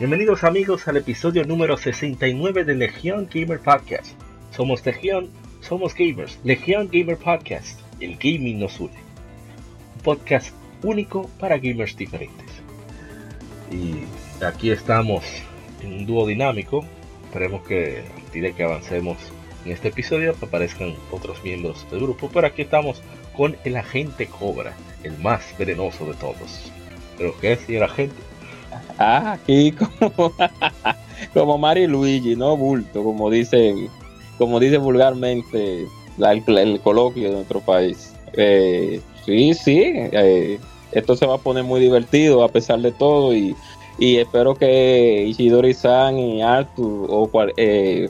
Bienvenidos amigos al episodio número 69 de Legión Gamer Podcast. Somos Legión, somos gamers. Legión Gamer Podcast. El gaming nos une. Un podcast único para gamers diferentes. Y aquí estamos en un dúo dinámico. Esperemos que a medida que avancemos en este episodio aparezcan otros miembros del grupo. Pero aquí estamos con el agente Cobra, el más venenoso de todos. ¿Pero qué es, señor agente? Ah, aquí como, como Mari Luigi, no bulto, como dicen, como dice vulgarmente el, coloquio de nuestro país. Eh, sí, sí, eh, esto se va a poner muy divertido a pesar de todo y, espero que Ishidori-san y Arthur o cual, eh,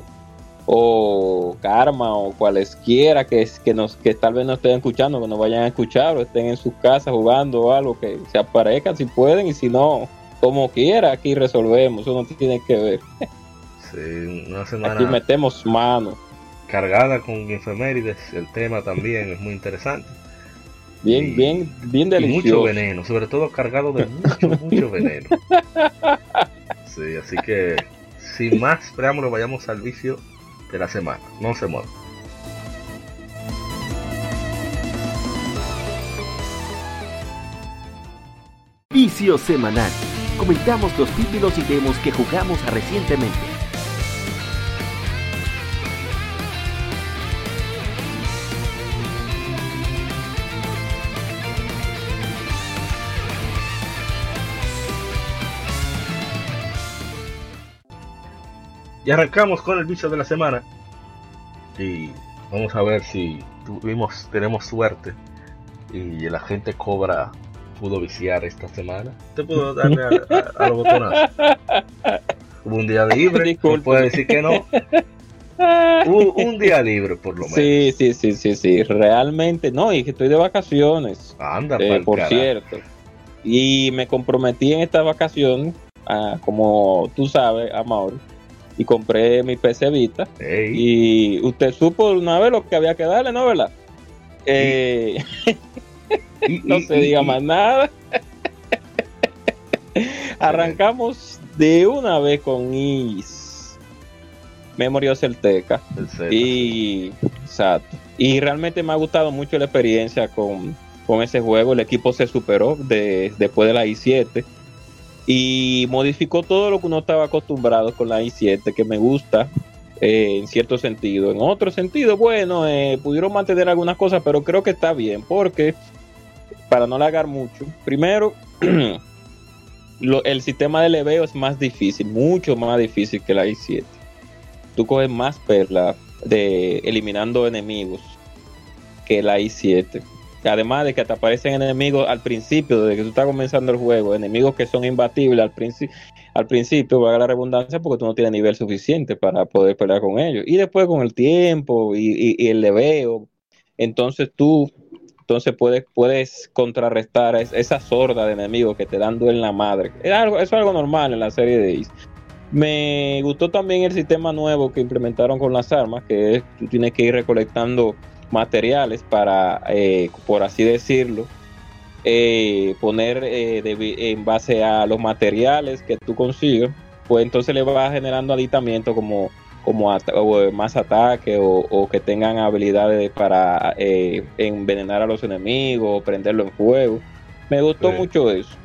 o Karma o cualesquiera que, que, nos, que tal vez no estén escuchando, que nos vayan a escuchar o estén en sus casas jugando o algo, que se aparezcan si pueden y si no, como quiera, aquí resolvemos, eso no tiene que ver. Sí, una semana. Aquí metemos mano. Cargada con efemérides, el tema también es muy interesante. Bien, bien, bien delicioso. mucho veneno, sobre todo cargado de mucho, mucho veneno. Sí, así que sin más preámbulo, vayamos al vicio de la semana. No se muevan. Vicio semanal comentamos los títulos y demos que jugamos recientemente. Y arrancamos con el vicio de la semana. Y vamos a ver si tuvimos, tenemos suerte y la gente cobra pudo viciar esta semana. Te puedo darle a, los botones. Hubo un día libre, no puede decir que no. Hubo un día libre, por lo menos. Sí, sí, sí, sí, sí. Realmente, no, y que estoy de vacaciones. Anda, eh, por cierto. Y me comprometí en esta vacación, como tú sabes, Amor, y compré mi PC Vita. Y usted supo una vez lo que había que darle, ¿no, verdad? Eh, no se diga más nada. Arrancamos de una vez con Is Memory Celteca. Y, exacto. y realmente me ha gustado mucho la experiencia con, ese juego. El equipo se superó después de la i7 y modificó todo lo que uno estaba acostumbrado con la i7, que me gusta eh, en cierto sentido. En otro sentido, bueno, eh, pudieron mantener algunas cosas, pero creo que está bien, porque para no largar mucho, primero, el sistema de leveo es más difícil, mucho más difícil que la i7. Tú coges más perla de eliminando enemigos que la i7. Además de que te aparecen enemigos al principio, desde que tú estás comenzando el juego, enemigos que son imbatibles al, principio al principio, a la redundancia, porque tú no tienes nivel suficiente para poder pelear con ellos. Y después con el tiempo y el leveo, entonces tú entonces puedes, puedes contrarrestar esa sorda de enemigos que te dan duelo en la madre. Es algo, eso es algo normal en la serie de Ace. Me gustó también el sistema nuevo que implementaron con las armas, que es tú tienes que ir recolectando materiales para, eh, por así decirlo, eh, poner eh, en base a los materiales que tú consigues, pues entonces le va generando aditamiento como como eh, más ataque o, que tengan habilidades para eh, envenenar a los enemigos o prenderlo en fuego. Me gustó mucho eso.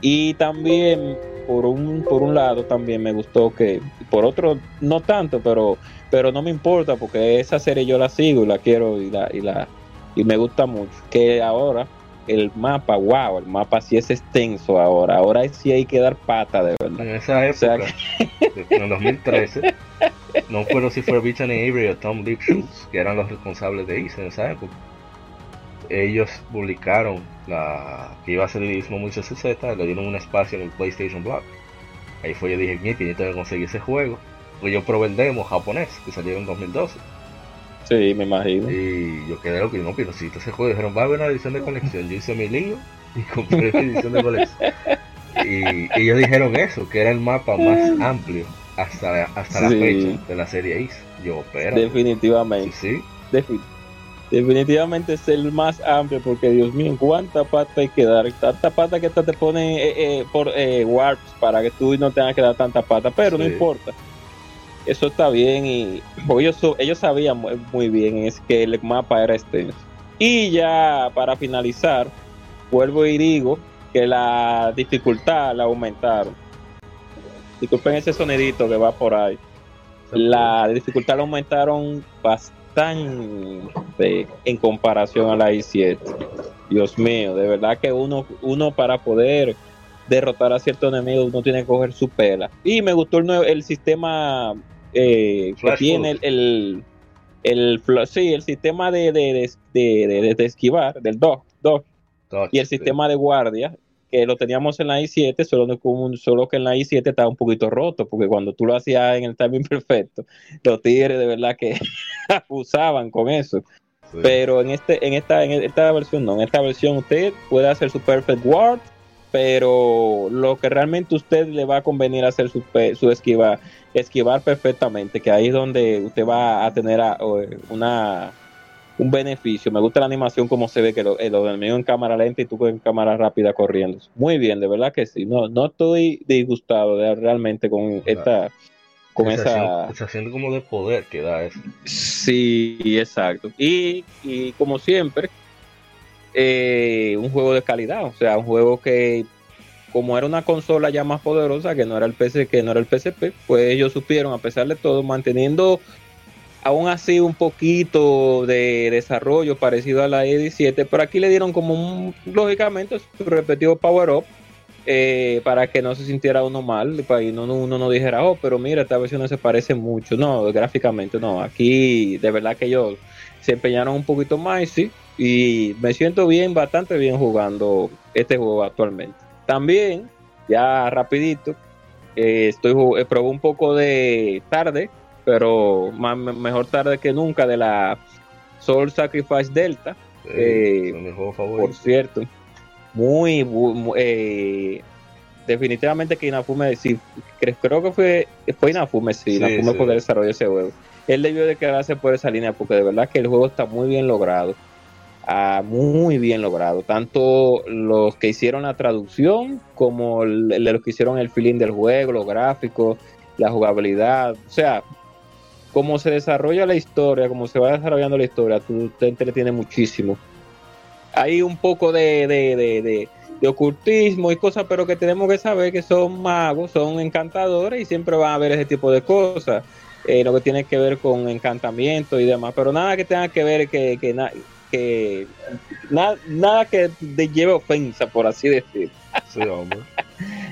Y también, por un, por un lado, también me gustó que, por otro, no tanto, pero, pero no me importa porque esa serie yo la sigo y la quiero y la, y la, y me gusta mucho. Que ahora el mapa, wow, el mapa sí es extenso ahora. Ahora sí hay que dar pata, de verdad. En esa época, en 2013, no recuerdo si fue Brittany Avery o Tom Lipschutz, que eran los responsables de ICE en esa época. Ellos publicaron la que iba a ser el mismo mucho Z, le dieron un espacio en el PlayStation Blog. Ahí fue yo dije, que yo tengo que conseguir ese juego. Pues yo probé el demo japonés, que salió en 2012. Sí, me imagino. Y yo quedé loco, y no, pero necesito ese juego. Dijeron, va a haber una edición de colección. Yo hice mi lío y compré la edición de colección. Y ellos dijeron eso, que era el mapa más amplio hasta, hasta la fecha de la serie X. Yo, pero. Definitivamente. Sí, Defi- definitivamente es el más amplio porque Dios mío, cuánta pata hay que dar. Tanta pata que hasta te pone eh, eh, por eh, warps para que tú no tengas que dar tanta pata, pero no importa. Eso está bien y ellos, ellos sabían muy, muy bien es que el mapa era extenso. Y ya para finalizar, vuelvo y digo que la dificultad la aumentaron. Disculpen ese sonidito que va por ahí la dificultad la aumentaron bastante en comparación a la i7. Dios mío, de verdad que uno, uno para poder derrotar a ciertos enemigos uno tiene que coger su pela. Y me gustó el, nuevo, el sistema eh, que tiene el, el, sí, el sistema de, de, de, de- esquivar, del dodge, dodge, y el sistema de guardia que lo teníamos en la i7 solo, solo que en la i7 estaba un poquito roto porque cuando tú lo hacías en el timing perfecto los tigres de verdad que abusaban con eso Sí. pero en este en esta en esta versión no en esta versión usted puede hacer su perfect guard pero lo que realmente usted le va a convenir hacer su, su esquivar esquivar perfectamente que ahí es donde usted va a tener a- una un beneficio. Me gusta la animación como se ve que lo, eh, los enemigos en cámara lenta y tú en cámara rápida corriendo. Muy bien, de verdad que sí. No, no estoy disgustado de, realmente con esta, con Sensación- esa. sensación como de poder que da eso. Sí, exacto. Y, y como siempre, eh, un juego de calidad, o sea, un juego que como era una consola ya más poderosa que no era el PC, que no era el PSP, pues ellos supieron a pesar de todo manteniendo aún así un poquito de desarrollo parecido a la E17, pero aquí le dieron como un, lógicamente su repetido power up eh, para que no se sintiera uno mal, que no, no- uno no dijera, oh, pero mira, esta versión no se parece mucho, no, gráficamente no, aquí de verdad que ellos se empeñaron un poquito más, sí, y me siento bien, bastante bien jugando este juego actualmente. También, ya rapidito, eh, estoy eh, probé un poco de tarde, pero más, mejor tarde que nunca de la Soul Sacrifice Delta, Eh, Eh, mis juegos por cierto. Muy, bu- mu- eh, definitivamente que Inafume, sí, cre- creo que fue, fue Inafume, sí, Sí, Inafume sí. fue el que desarrolló ese juego. Él debió de quedarse por esa línea porque de verdad que el juego está muy bien logrado. Ah, muy bien logrado. Tanto los que hicieron la traducción como los que hicieron el feeling del juego, los gráficos, la jugabilidad. O sea, como se desarrolla la historia, como se va desarrollando la historia, tú te entretiene muchísimo. Hay un poco de, de, de, de- ocultismo y cosas, pero que tenemos que saber que son magos, son encantadores y siempre van a haber ese tipo de cosas. eh, lo que tiene que ver con encantamiento y demás, pero nada que tenga que ver que, que, que na- nada que de- lleve ofensa, por así decir. Sí, hombre.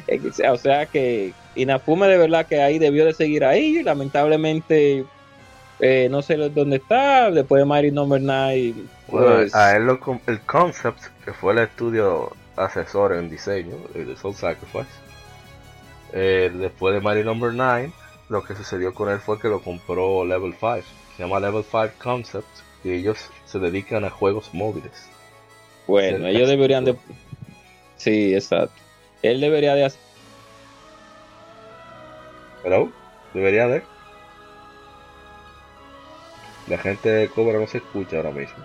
Eh, O sea que Inafume de verdad que ahí debió de seguir ahí. Lamentablemente eh, no sé dónde está. Después de Mighty Number 9. Bueno, Pues, a él lo, com- el Concept, que fue el estudio asesor en diseño eh, de Soul Sacrifice, eh, después de Mighty Number 9, lo que sucedió con él fue que lo compró Level 5. Se llama Level 5 Concept y ellos se dedican a juegos móviles. bueno, ellos deberían de. Sí, exacto. Él debería de hacer. Pero debería de. La gente de Cobra no se escucha ahora mismo.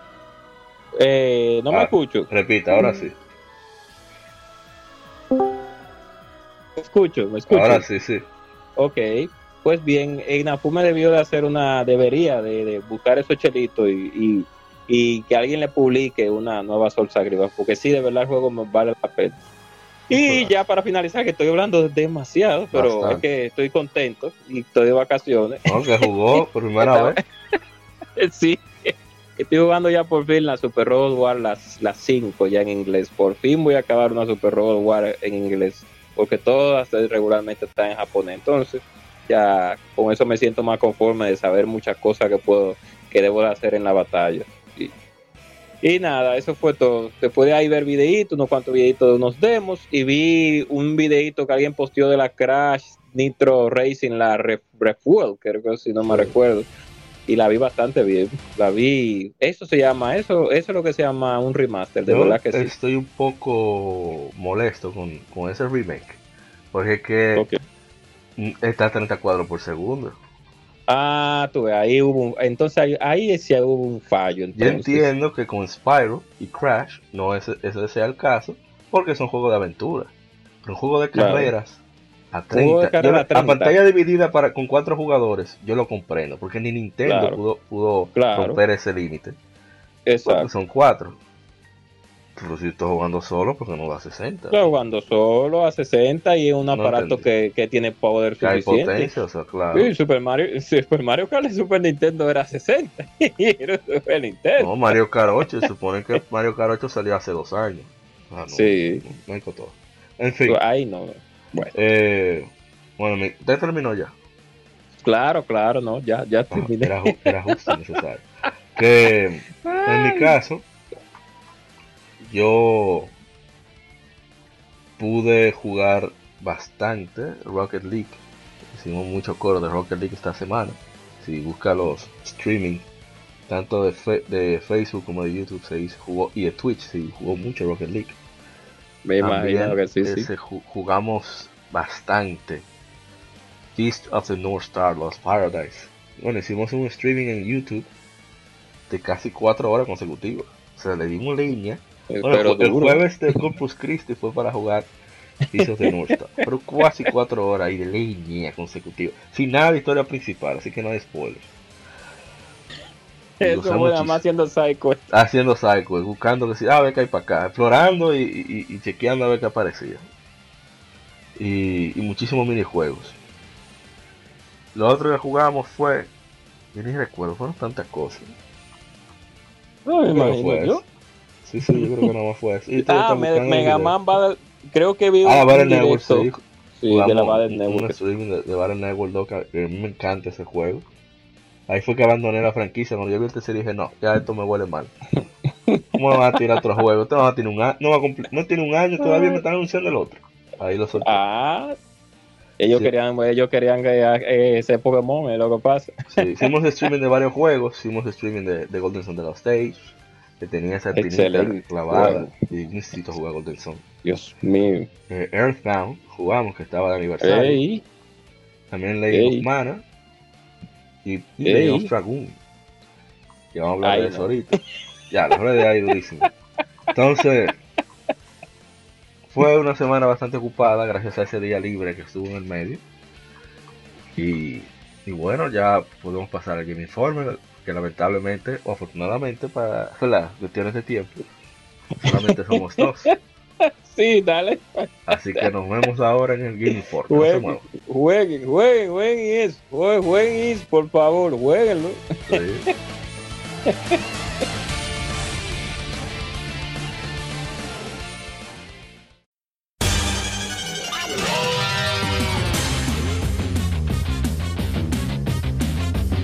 eh, no me Ah. escucho. Repita, ahora sí. Me escucho, me escucho. Ahora sí, sí. Ok, pues bien, Inafume debió de hacer una, debería de, de buscar esos chelitos y, y, y que alguien le publique una nueva Soul Sacrifice, porque sí, de verdad el juego me vale la pena. Y Claro. ya para finalizar, que estoy hablando demasiado, pero Bastante. es que estoy contento y estoy de vacaciones. No, que jugó por primera vez. sí, estoy jugando ya por fin la Super Robot War, las 5 ya en inglés. Por fin voy a acabar una Super Robot War en inglés, porque todas regularmente están en japonés. Entonces, ya con eso me siento más conforme de saber muchas cosas que puedo, que debo de hacer en la batalla. Y nada, eso fue todo. Después de ahí ver videitos, unos cuantos videitos de unos demos. Y vi un videito que alguien posteó de la Crash Nitro Racing, la Refuel, creo que si no me recuerdo. Y la vi bastante bien. La vi. Eso se llama, eso, eso es lo que se llama un remaster, de verdad que sí. Estoy un poco molesto con, con ese remake. Porque es que está a 30 cuadros por segundo. Ah, tú ahí hubo entonces ahí, sí hubo un fallo. Yo entiendo que con Spyro y Crash no es, ese sea el caso, porque son juegos de aventura. Pero un juego de carreras a 30, la pantalla dividida para con cuatro jugadores, yo lo comprendo, porque ni Nintendo pudo, pudo romper ese límite. Exacto. Son cuatro. Pero si estoy jugando solo, porque no da 60. Estoy jugando solo a 60 y es un aparato que, que, tiene poder que suficiente. Hay potencia, o sea, claro. Sí, Super Mario, Super Mario Kart de Super Nintendo era 60 y era Super Nintendo. No, Mario Kart 8, se supone que Mario Kart 8 salió hace dos años. Ah, no, sí. No, hay todo. En fin. Ahí no. Bueno, eh, bueno ¿usted terminó ya? Claro, claro, no, ya, ya terminé. era, era justo necesario. Que en mi caso yo pude jugar bastante Rocket League. Hicimos mucho coro de Rocket League esta semana. Si busca los streaming, tanto de, de Facebook como de YouTube, se jugó, y de Twitch se jugó mucho Rocket League. Me imagino que sí, sí. Jugamos bastante. Feast of the North Star, Lost Paradise. Bueno, hicimos un streaming en YouTube de casi 4 horas consecutivas. O sea, le dimos línea eh, pero el jueves de Corpus Christi fue para jugar pisos de North pero casi cuatro horas y de línea consecutiva. Sin nada de historia principal, así que no hay spoilers. Eso fue nada más haciendo psycho. Haciendo psycho, buscando decir, ah, a ver qué hay para acá, explorando y, chequeando a ver qué aparecía. Y, muchísimos minijuegos. Lo otro que jugamos fue, yo ni recuerdo, fueron tantas cosas. No me imagino yo. Sí, sí, yo creo que nada más fue así. Ah, Mega Man va creo que vi ah, un Network, sí. Sí, de la Battle Network. Un de, de Battle Network 2, que me encanta ese juego. Ahí fue que abandoné la franquicia. Cuando yo vi el tercer dije, no, ya esto me huele mal. ¿Cómo me van a tirar otro juego? Este no, un año, no, va a no tiene un año, todavía me están anunciando el otro. Ahí lo solté. Ah, ellos querían, ellos querían que eh, ese Pokémon es lo que pasa. Sí, hicimos streaming de varios juegos, hicimos streaming de, de Golden Sun de los Stage, que tenía esa espinita clavada y necesito jugar Golden Sun. Dios mío. Eh, Earthbound, jugamos que estaba de aniversario. También Lady of Mana y, Lady of Dragoon. Que vamos a hablar de eso ahorita. Ya, la de ahí durísimo. Entonces, fue una semana bastante ocupada gracias a ese día libre que estuvo en el medio. Y, y bueno, ya podemos pasar al Game Informe que lamentablemente o afortunadamente para las cuestiones de tiempo solamente somos dos. Sí, dale. Así que nos vemos ahora en el Game. Jueguen, jueguen, jueguen, jueguen. Jueguen, eso, por favor, jueguenlo. Sí.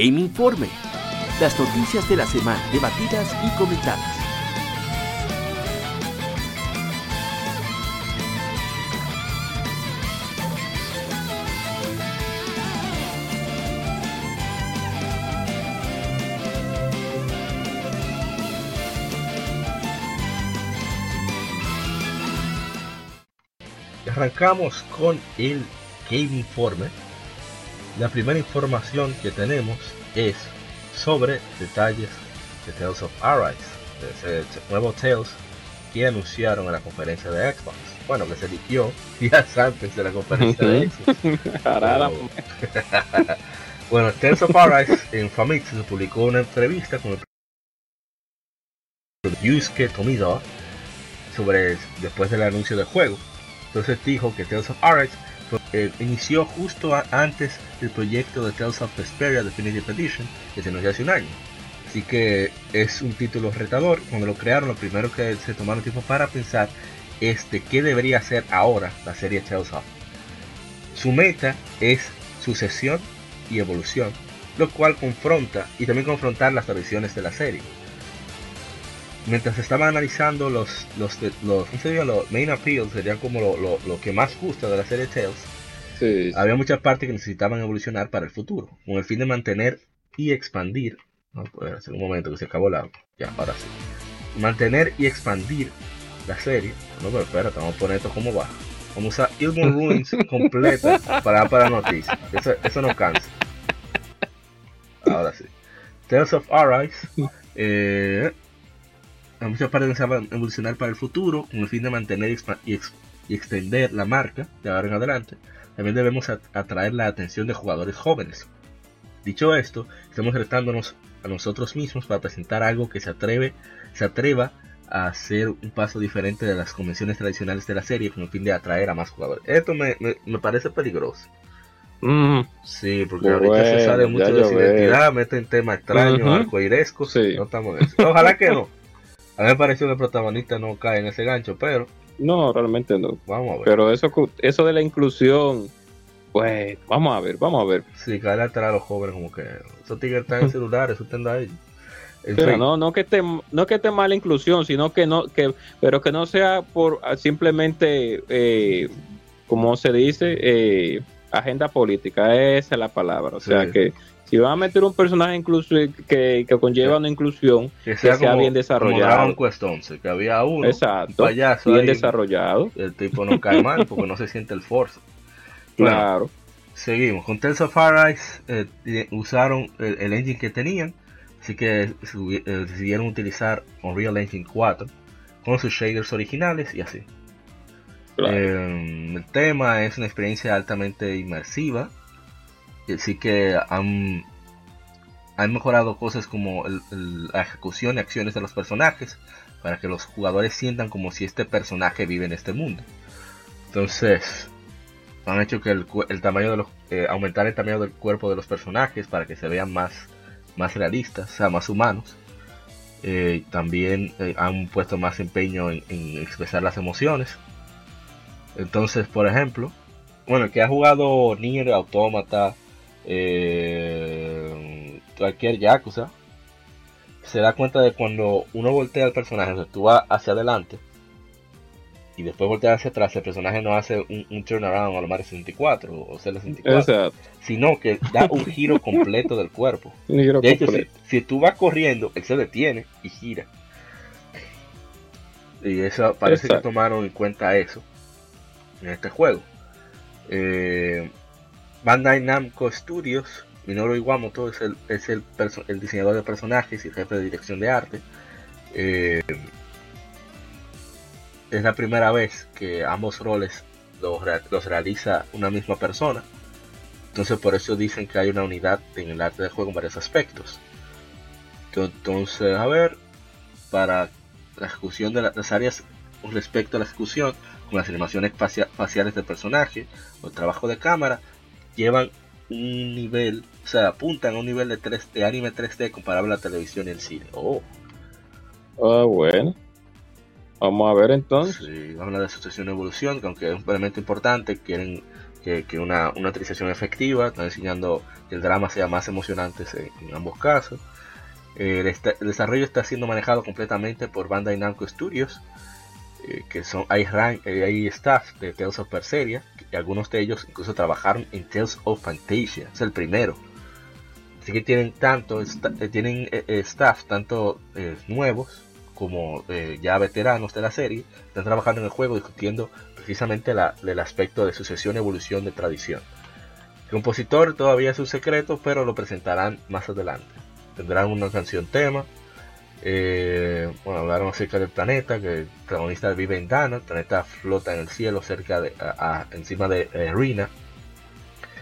Game Informe. Las noticias de la semana debatidas y comentadas. Arrancamos con el Game Informe la primera información que tenemos es sobre detalles de Tales of Arise, de ese nuevo Tales que anunciaron en la conferencia de Xbox. Bueno, que se eligió días antes de la conferencia de Xbox. bueno, Tales of Arise en Famitsu publicó una entrevista con el Yusuke Tomido sobre después del anuncio del juego. Entonces dijo que Tales of Arise inició justo antes del proyecto de Tales of Vesperia Definitive Edition que se anunció hace un año. Así que es un título retador. Cuando lo crearon, lo primero que se tomaron tiempo para pensar es de qué debería ser ahora la serie Tales of. Su meta es sucesión y evolución, lo cual confronta y también confrontar las tradiciones de la serie. Mientras estaba analizando los, los, los, los main appeals, serían como lo, que más gusta de la serie Tales, había muchas partes que necesitaban evolucionar para el futuro, con el fin de mantener y expandir no puede hacer un momento que se acabó la. Ya, ahora sí. Mantener y expandir la serie. No, pero espérate, vamos a poner esto como va. Vamos a Ilmon Ruins completa para para noticias. Eso, eso no cansa. Ahora sí. Tales of Arise. Eh, muchas partes van a evolucionar para el futuro con el fin de mantener y, y, extender la marca de ahora en adelante. También debemos atraer la atención de jugadores jóvenes. Dicho esto, estamos retándonos a nosotros mismos para presentar algo que se atreve, se atreva a hacer un paso diferente de las convenciones tradicionales de la serie con el fin de atraer a más jugadores. Esto me, parece peligroso. Mm. Sí, porque ahorita se sale mucho de su identidad, meten temas extraños, arcoirescos. No estamos en eso. Ojalá que no. A mí me pareció que el protagonista no cae en ese gancho, pero. No, realmente no. Vamos a ver. Pero eso, eso de la inclusión pues vamos a ver, vamos a ver. Sí, cae atrás a los jóvenes como que esos tigres están en celulares, eso están ahí. Pero no, no que esté, no que esté mala inclusión, sino que no, que, pero que no sea por ah, simplemente, eh, como se dice, eh, agenda política, esa es la palabra. O sea que si van a meter un personaje incluso que, que conlleva una inclusión, que sea, bien desarrollado. Como Quest 11, que había uno, Exacto, bien desarrollado. El tipo no cae mal porque no se siente el force. Claro. seguimos. Con Tales of Arise eh, usaron el, engine que tenían, así que eh, decidieron utilizar Unreal Engine 4 con sus shaders originales y así. Eh, el tema es una experiencia altamente inmersiva, así que han, han mejorado cosas como la ejecución y acciones de los personajes para que los jugadores sientan como si este personaje vive en este mundo. Entonces, han hecho que el, tamaño de los eh, aumentar el tamaño del cuerpo de los personajes para que se vean más más realistas, o sea, más humanos. Eh, también eh, han puesto más empeño en, expresar las emociones. Entonces, por ejemplo, bueno, el que ha jugado Nier, Automata, cualquier Yakuza, se da cuenta de cuando uno voltea al personaje, o tú vas hacia adelante, y después voltear hacia atrás, el personaje no hace un, turnaround a lo Mario 64 o Zelda 64, sino que da un giro completo del cuerpo. de hecho, si, tú vas corriendo, él se detiene y gira. Y eso parece que tomaron en cuenta eso en este juego. Eh, Bandai Namco Studios, Minoru Iwamoto es el, es el, diseñador de personajes y jefe de dirección de arte. Eh, es la primera vez que ambos roles los, realiza una misma persona. Entonces por eso dicen que hay una unidad en el arte del juego en varios aspectos. Entonces, a ver, para la ejecución de las áreas respecto a la ejecución, con las animaciones faciales del personaje o el trabajo de cámara, llevan un nivel, o sea, apuntan a un nivel de, 3, de anime 3D comparable a la televisión y el cine. Oh. Ah, bueno. Vamos a ver entonces. Sí, vamos a hablar de sucesión y evolución, que aunque es un elemento importante, quieren que, una, una utilización efectiva, están enseñando que el drama sea más emocionante en, ambos casos. el, desarrollo está siendo manejado completamente por Bandai Namco Studios, eh, que son hay, rank, eh, hay staff de Tales of Berseria, y algunos de ellos incluso trabajaron en Tales of Fantasia, es el primero. Así que tienen tanto, eh, tienen staff tanto nuevos como eh, ya veteranos de la serie, están trabajando en el juego discutiendo precisamente la, del aspecto de sucesión, evolución de tradición. El compositor todavía es un secreto, pero lo presentarán más adelante. Tendrán una canción tema. Eh, bueno, hablaron acerca del planeta, que el protagonista vive en Dana, el planeta flota en el cielo cerca de, encima de eh, Rina.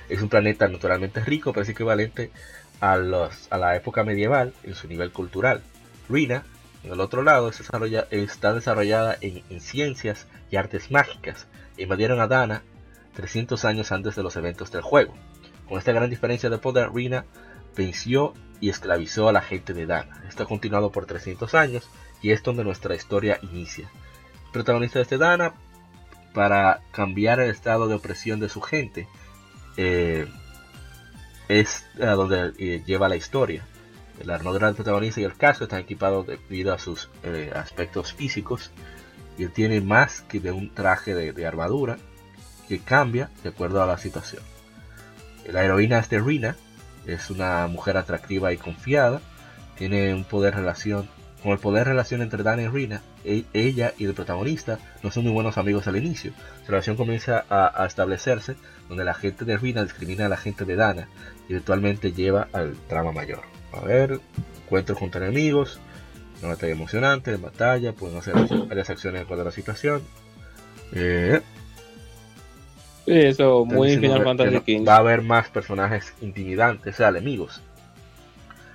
Es un planeta naturalmente rico, pero es equivalente a, los, a la época medieval en su nivel cultural. Rina, en el otro lado, está desarrollada en, en ciencias y artes mágicas. Invadieron a Dana 300 años antes de los eventos del juego. Con esta gran diferencia de poder, Rina venció y esclavizó a la gente de Dana. Esto ha continuado por 300 años y es donde nuestra historia inicia. El protagonista de este Dana, para cambiar el estado de opresión de su gente, eh, es donde eh, lleva la historia. La armadura del protagonista y el casco están equipados debido a sus eh, aspectos físicos y él tiene más que de un traje de armadura que cambia de acuerdo a la situación. La heroína es de Rina, es una mujer atractiva y confiada, tiene un poder relación, con el poder relación entre Dana y Rina, e, ella y el protagonista no son muy buenos amigos al inicio. Su relación comienza a, establecerse donde la gente de Rina discrimina a la gente de Dana y eventualmente lleva al trama mayor. A ver, encuentros junto a enemigos, una batalla emocionante, batalla, pueden hacer varias acciones de la situación. Eh, eso, muy Final Fantasy XV. Va a haber más personajes intimidantes, o sea, enemigos.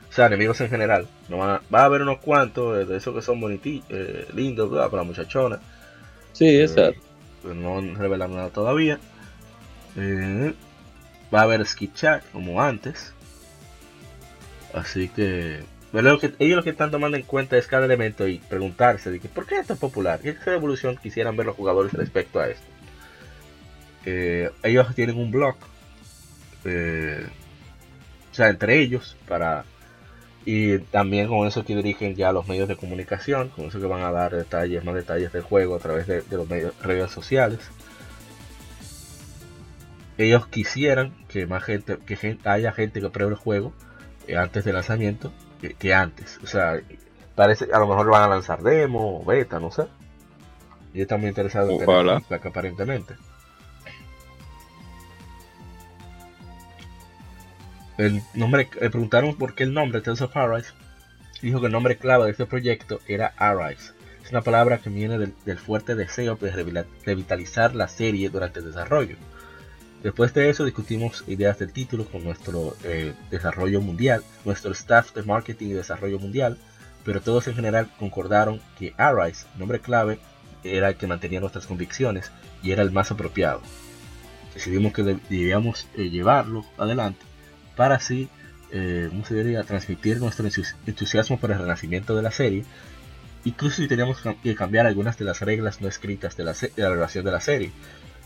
O sea, enemigos en general. No va, a haber unos cuantos de esos que son bonitos, eh, lindos, ¿verdad? Para la muchachona. Sí, eh, exacto. no revelan nada todavía. Eh, va a haber skip chat como antes. Así que, lo que ellos lo que están tomando en cuenta es cada elemento y preguntarse de que, ¿por qué es tan popular? ¿Qué evolución quisieran ver los jugadores respecto a esto? Ellos tienen un blog, eh, o sea, entre ellos, para y también con eso que dirigen ya los medios de comunicación, con eso que van a dar detalles, más detalles del juego a través de, los medios, redes sociales. Ellos quisieran que más gente, que haya gente que pruebe el juego eh, antes del lanzamiento que, antes. O sea, parece a lo mejor van a lanzar demo beta, no sé. Y están muy interesados en placa aparentemente. El nombre, le preguntaron por qué el nombre Tales of Arise. Dijo que el nombre clave de este proyecto era Arise. Es una palabra que viene del, fuerte deseo de revitalizar la serie durante el desarrollo. Después de eso discutimos ideas del título con nuestro eh, desarrollo mundial, nuestro staff de marketing y desarrollo mundial, pero todos en general concordaron que Arise, nombre clave, era el que mantenía nuestras convicciones y era el más apropiado. Decidimos que debíamos eh, llevarlo adelante para así, eh, transmitir nuestro entusiasmo por el renacimiento de la serie, incluso si teníamos que cambiar algunas de las reglas no escritas de la, de la relación de la serie.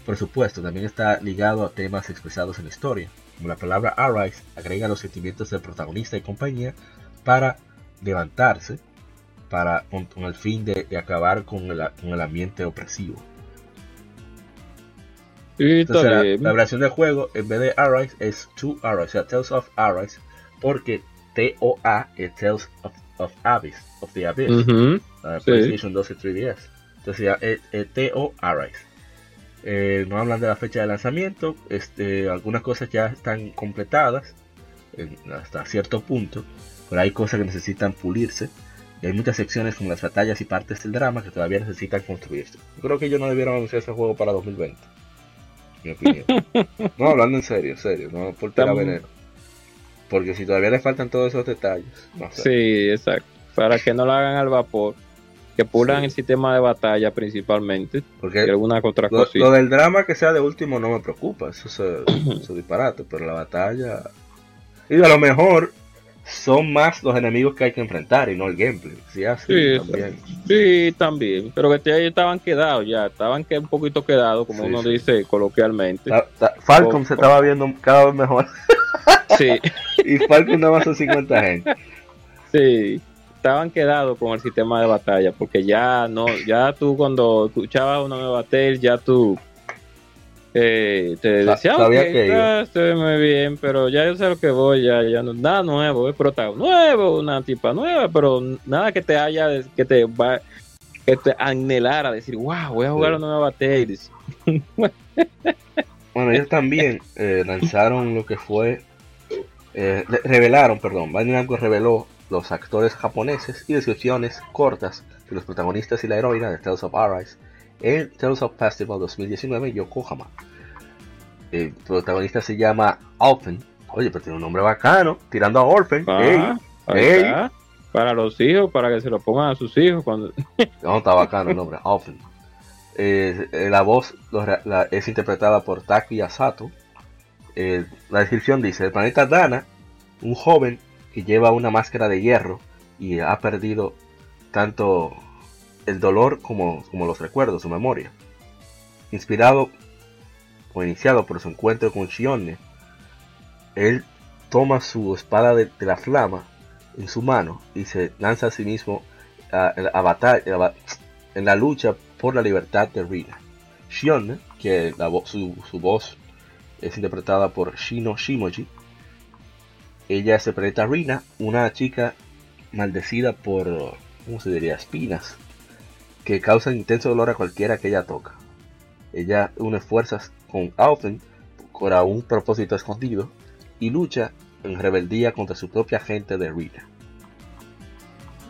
Por supuesto, también está ligado a temas expresados en la historia, como la palabra Arise agrega los sentimientos del protagonista y compañía para levantarse, para, con, el fin de, acabar con el ambiente opresivo la, versión del juego, en vez de Arise, es To Arise, o sea, Tales of Arise, porque T-O-A es Tales of, of, Abyss, of the Abyss, PlayStation 2 y 3DS. Entonces ya es, T-O Arise. Eh, no hablan de la fecha de lanzamiento, este, algunas cosas ya están completadas hasta cierto punto, pero hay cosas que necesitan pulirse. Y hay muchas secciones como las batallas y partes del drama que todavía necesitan construirse. Yo creo que ellos no debieron anunciar ese juego para 2020 mi opinión. no, hablando en serio, en serio, no por tirar veneno. Porque si todavía le faltan todos esos detalles, no sé. Sí, exacto. Para que no lo hagan al vapor, que pulan el sistema de batalla principalmente. Porque alguna otra lo, lo, del drama que sea de último no me preocupa, eso es disparate, pero la batalla. Y a lo mejor son más los enemigos que hay que enfrentar y no el gameplay. Sí, así, también. sí, también. Pero que ahí estaban quedados ya, estaban que un poquito quedados, como uno dice coloquialmente. Falcon se estaba viendo cada vez mejor. Sí. y Falcon nada más son 50 gente. Sí, estaban quedados con el sistema de batalla, porque ya no, ya tú cuando escuchabas una nueva tele, ya tú eh, te decía, que se ve muy bien, pero ya yo sé lo que voy, ya, ya no, nada nuevo, es protagonista nuevo, una tipa nueva, pero nada que te haya, que te va, que te anhelara decir, wow, voy a jugar una nueva Tales. bueno, ellos también eh, lanzaron lo que fue. Eh, revelaron, perdón, Bandai reveló los actores japoneses y descripciones cortas de los protagonistas y la heroína de Tales of Arise en Tales of Festival 2019 Yokohama. El protagonista se llama Alpen. Oye, pero tiene un nombre bacano, tirando a Orphan. Ah, para los hijos, para que se lo pongan a sus hijos. cuando No, está bacano el nombre, Alpen. Eh, eh, la voz es interpretada por Taki Asato. Eh, la descripción dice: El planeta Dana, un joven que lleva una máscara de hierro y ha perdido tanto el dolor como, como los recuerdos, su memoria. Inspirado o iniciado por su encuentro con Shione, él toma su espada de, la flama en su mano y se lanza a sí mismo a, en la lucha por la libertad de Rina. Shione, que su, su, voz es interpretada por Shino Shimoji, ella se presenta a Rina, una chica maldecida por, ¿cómo se diría?, espinas que causan intenso dolor a cualquiera que ella toca. Ella une fuerzas con Alfen para un propósito escondido y lucha en rebeldía contra su propia gente de Rita.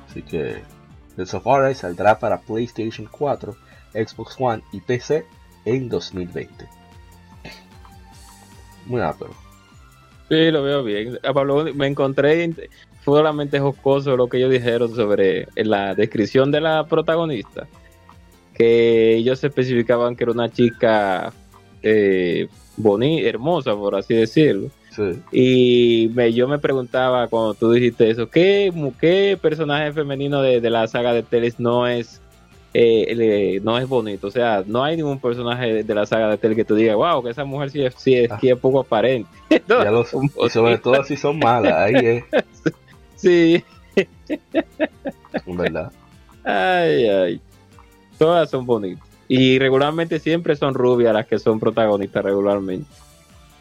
Así que The Safari saldrá para PlayStation 4, Xbox One y PC en 2020. Muy ápero. Sí, lo veo bien. Ah, me encontré fue solamente jocoso lo que ellos dijeron sobre la descripción de la protagonista. Que ellos especificaban que era una chica eh, bonita, hermosa, por así decirlo. Y me, yo me preguntaba cuando tú dijiste eso, ¿qué, qué personaje femenino de, la saga de Teles no es eh, no es bonito? O sea, no hay ningún personaje de, la saga de Teles que tú digas, wow, que esa mujer sí es, sí es, ah. poco aparente. y sobre todo si son malas, ahí es. Sí. ¿Verdad? Ay, ay. Todas son bonitas. Y regularmente siempre son rubias las que son protagonistas regularmente.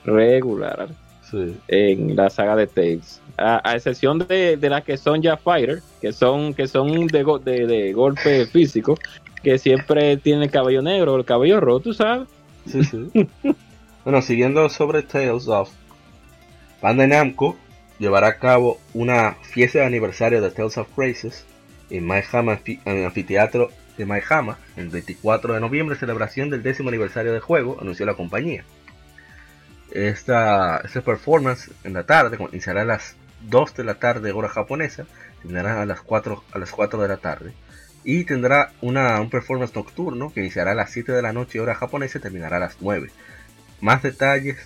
Regular. Sí. En la saga de Tales. A, excepción de, las que son ya fighter, que son, que son de, de, golpe físico, que siempre tienen el cabello negro, el cabello rojo, ¿sabes? Sí, sí. bueno, siguiendo sobre Tales of Bandai Namco llevará a cabo una fiesta de aniversario de Tales of Crisis en, en el anfiteatro de Maihama el 24 de noviembre, celebración del décimo aniversario del juego, anunció la compañía. Esta, performance en la tarde iniciará a las 2 de la tarde hora japonesa, terminará a las 4, a las 4 de la tarde y tendrá una, un performance nocturno que iniciará a las 7 de la noche hora japonesa y terminará a las 9. Más detalles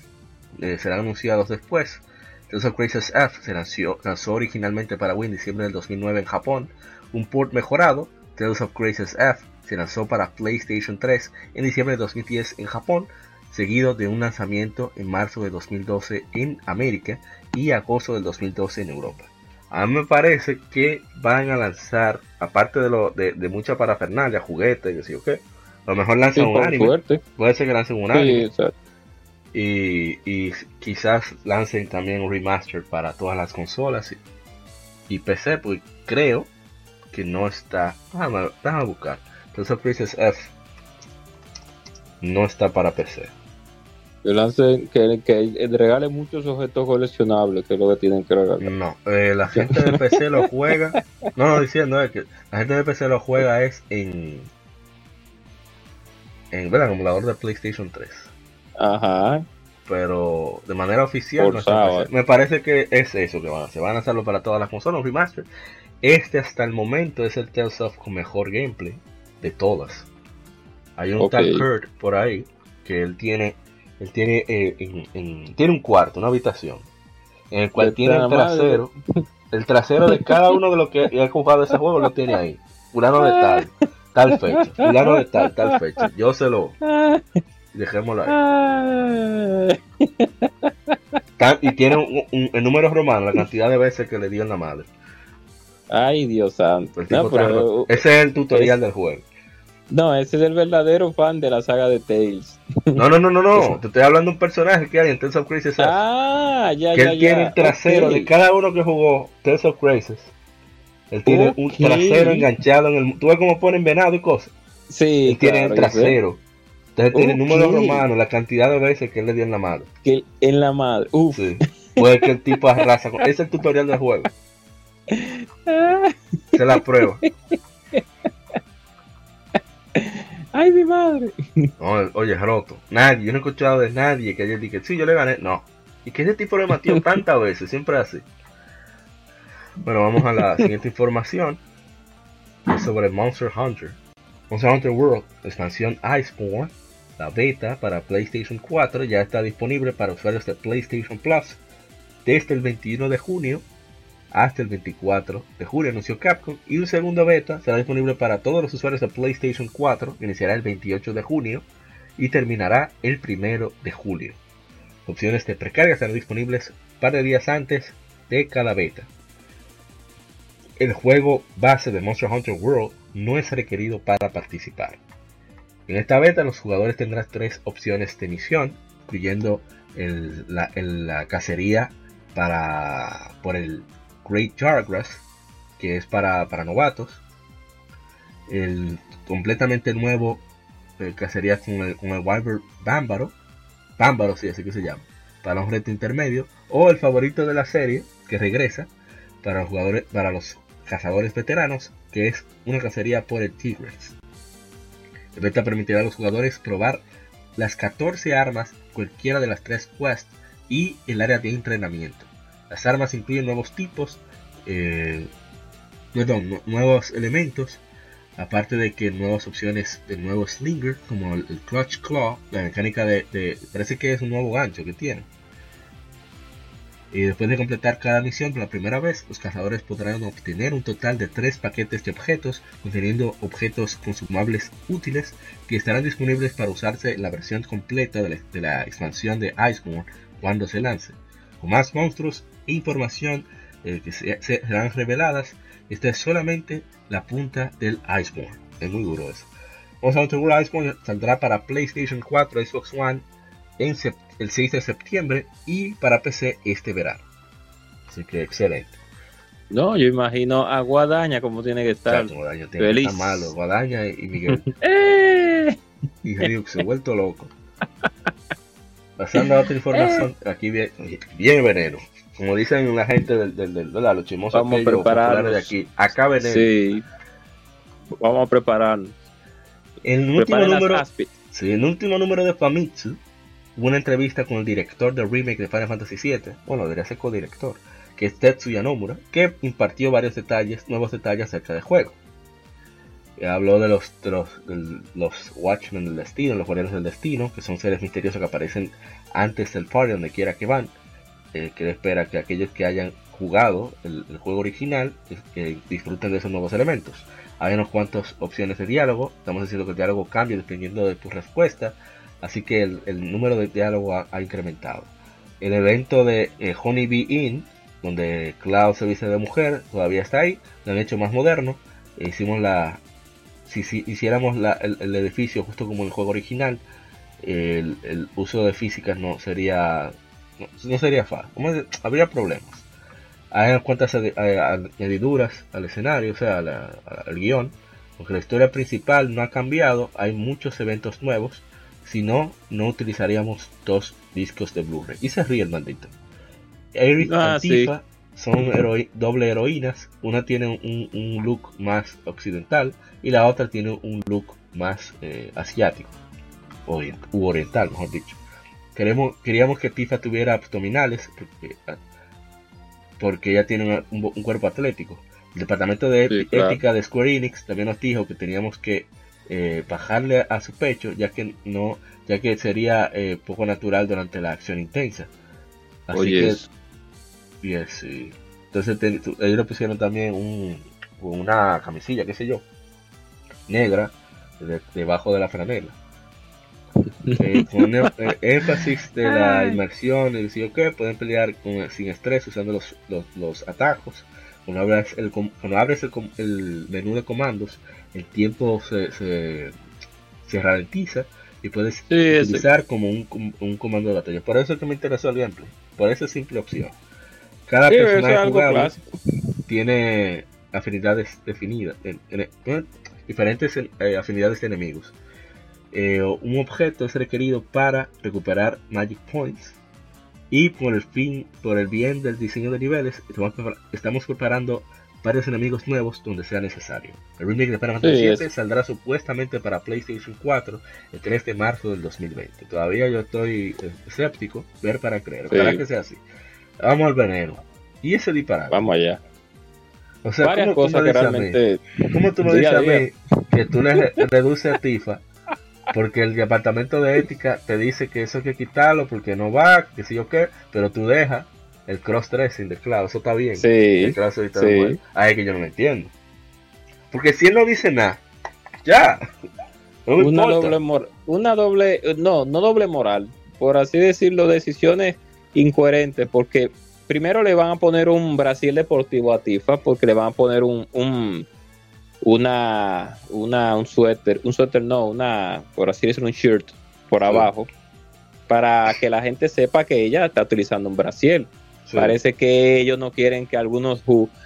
eh, serán anunciados después. Tales of Crisis F se lanzó, originalmente para Wii en diciembre del 2009 en Japón. Un port mejorado, Tales of Crisis F, se lanzó para PlayStation 3 en diciembre de 2010 en Japón, seguido de un lanzamiento en marzo de 2012 en América y agosto del 2012 en Europa. A mí me parece que van a lanzar, aparte de, lo, de, mucha parafernalia, juguetes, que sí o qué, a lo mejor lanzan un anime. Puede ser que lancen un anime. Y, quizás lancen también un remaster para todas las consolas y, PC, pues creo que no está. Déjame, buscar. Entonces Princess F no está para PC. Que lancen, que, que regale muchos objetos coleccionables, que es lo que tienen que regalar. No, eh, la gente de PC lo juega. No, no, diciendo es que la gente de PC lo juega es en. En, ¿verdad? Emulador de PlayStation 3. Ajá. Pero de manera oficial, me parece que es eso que van a hacer. Van a hacerlo para todas las consolas remaster. Este hasta el momento es el Tales of con mejor gameplay de todas. Hay un tal Kurt por ahí que él tiene, él tiene, eh, tiene un cuarto, una habitación, en el cual tiene el trasero, el trasero de cada uno de los que ha jugado ese juego lo tiene ahí. Fulano de tal, tal fecha, fulano de tal, tal fecha. Yo se lo, Dejémoslo ahí. y tiene un, un, número romano, la cantidad de veces que le dio en la madre. Ay, Dios santo. ese es el tutorial del juego. No, ese es el verdadero fan de la saga de Tales. No, no, no, no, no. Te estoy hablando de un personaje que hay en Tales of Crisis. Ah, ya, que ya, él tiene el trasero de cada uno que jugó Tales of Crisis. Él tiene un trasero enganchado en el. ¿Tú ves cómo ponen venado y cosas? Sí, él tiene el trasero Entonces tiene el número romano, la cantidad de veces que él le dio en la madre. Que en la madre, uff. Sí. Puede que el tipo arrasa con. Ese es el tutorial del juego. Se la prueba. Ay, mi madre. No, oye, roto. Nadie, yo no he escuchado de nadie que haya dicho que sí, yo le gané. No. Y que ese tipo lo matió tantas veces, siempre así. Bueno, vamos a la siguiente información. Es sobre Monster Hunter. Monster Hunter World, expansión Iceborne. La beta para PlayStation 4 ya está disponible para usuarios de PlayStation Plus desde el 21 de junio hasta el 24 de julio, anunció Capcom. Y un segundo beta será disponible para todos los usuarios de PlayStation 4, iniciará el 28 de junio y terminará el 1 de julio. Opciones de precarga estarán disponibles un par de días antes de cada beta. El juego base de Monster Hunter World no es requerido para participar. En esta beta los jugadores tendrán tres opciones de misión, incluyendo la, cacería para, por el Great Jargrass, que es para, novatos. El completamente nuevo eh, cacería con el, con el Bámbaro. Bámbaro, sí, así que se llama. Para un reto intermedio. O el favorito de la serie, que regresa para los, jugadores, para los cazadores veteranos, que es una cacería por el Tigres. El beta permitirá a los jugadores probar las 14 armas, cualquiera de las tres quests y el área de entrenamiento. Las armas incluyen nuevos tipos, eh, nuevos elementos, aparte de que nuevas opciones de nuevo Slinger, como el, Clutch Claw, la mecánica de, Parece que es un nuevo gancho que tiene. Y después de completar cada misión por la primera vez, los cazadores podrán obtener un total de tres paquetes de objetos conteniendo objetos consumables útiles que estarán disponibles para usarse en la versión completa de la, expansión de Iceborne cuando se lance. Con más monstruos e información eh, que serán reveladas, esta es solamente la punta del Iceborne. Es muy duro eso. Monster Hunter Iceborne saldrá para PlayStation 4, Xbox One en el 6 de septiembre y para PC este verano. Así que excelente. No, yo imagino a Guadaña como tiene que estar. Guadaña tiene feliz. Que estar malo. Guadaña y Miguel. ¡Eh! Y Ryuk se ha vuelto loco. Pasando a otra información, aquí viene, viene veneno. Como dicen la gente del, del, del los chimosos Vamos a prepararnos. de aquí. Acá veneno. Sí. Vamos a prepararnos. El último número, sí, el último número de Famitsu una entrevista con el director del remake de Final Fantasy VII, bueno, debería ser co-director, que es Tetsuya Nomura, que impartió varios detalles, nuevos detalles acerca del juego. habló de los, Watchmen del Destino, los Guardianes del Destino, que son seres misteriosos que aparecen antes del party donde quiera que van, eh, que espera que aquellos que hayan jugado el, juego original disfruten de esos nuevos elementos. Hay unas cuantas opciones de diálogo, estamos diciendo que el diálogo cambia dependiendo de tu respuesta, así que el, número de diálogo ha, incrementado. El evento de eh, Honey Bee Inn, donde Cloud se viste de mujer, todavía está ahí, lo han hecho más moderno. E hicimos la. Si, hiciéramos el, edificio justo como el juego original, el, uso de físicas no sería. No, sería fácil. Habría problemas. Hay cuantas añadiduras al escenario, o sea, al guion. Aunque la historia principal no ha cambiado, hay muchos eventos nuevos si no, no utilizaríamos dos discos de Blu-ray. Y se ríe el maldito. Eric ah, y Tifa son doble heroínas. Una tiene un, look más occidental y la otra tiene un look más eh, asiático. u oriental, mejor dicho. Queremos, queríamos que Tifa tuviera abdominales porque, ella tiene un, cuerpo atlético. El departamento de ética de Square Enix también nos dijo que teníamos que eh, bajarle a su pecho, ya que no, ya que sería eh, poco natural durante la acción intensa. Así que, sí. Entonces ellos le pusieron también un, una camisilla, qué sé yo, negra, debajo de la franela. Eh, con énfasis de la inmersión y decir, ok, pueden pelear con, sin estrés usando los, los, atajos. Cuando abres, el, cuando abres el, el menú de comandos, el tiempo se, se, ralentiza y puedes utilizar como un, un, comando de batalla. Por eso es que me interesó el gameplay, por esa simple opción. Cada personaje jugable tiene afinidades definidas, en, diferentes eh, afinidades de enemigos. eh, un objeto es requerido para recuperar Magic Points. Y por el fin, por el bien del diseño de niveles, estamos preparando varios enemigos nuevos donde sea necesario. El remake de Final Fantasy VII saldrá supuestamente para PlayStation 4 el 3 de marzo del 2020. Todavía yo estoy eh, escéptico, ver para creer. Ojalá que sea así. Vamos al veneno. Y ese disparate. Vamos allá. O sea, Varias ¿cómo, cosas que realmente. ¿Cómo tú me dices a mí que tú le reduces a Tifa? Porque el departamento de ética te dice que eso hay que quitarlo porque no va, que si yo qué, pero tú dejas el cross-dressing de Cloud, eso está bien. Sí. El cross sí. Ahí es que yo no me entiendo. Porque si él no dice nada, ya. una doble una doble, no, no doble moral, por así decirlo, decisiones incoherentes, porque primero le van a poner un Brasil Deportivo a Tifa, porque le van a poner un, un una, una, un suéter, un suéter no, una, por así decirlo, un shirt por abajo, para que la gente sepa que ella está utilizando un Parece que ellos no quieren que algunos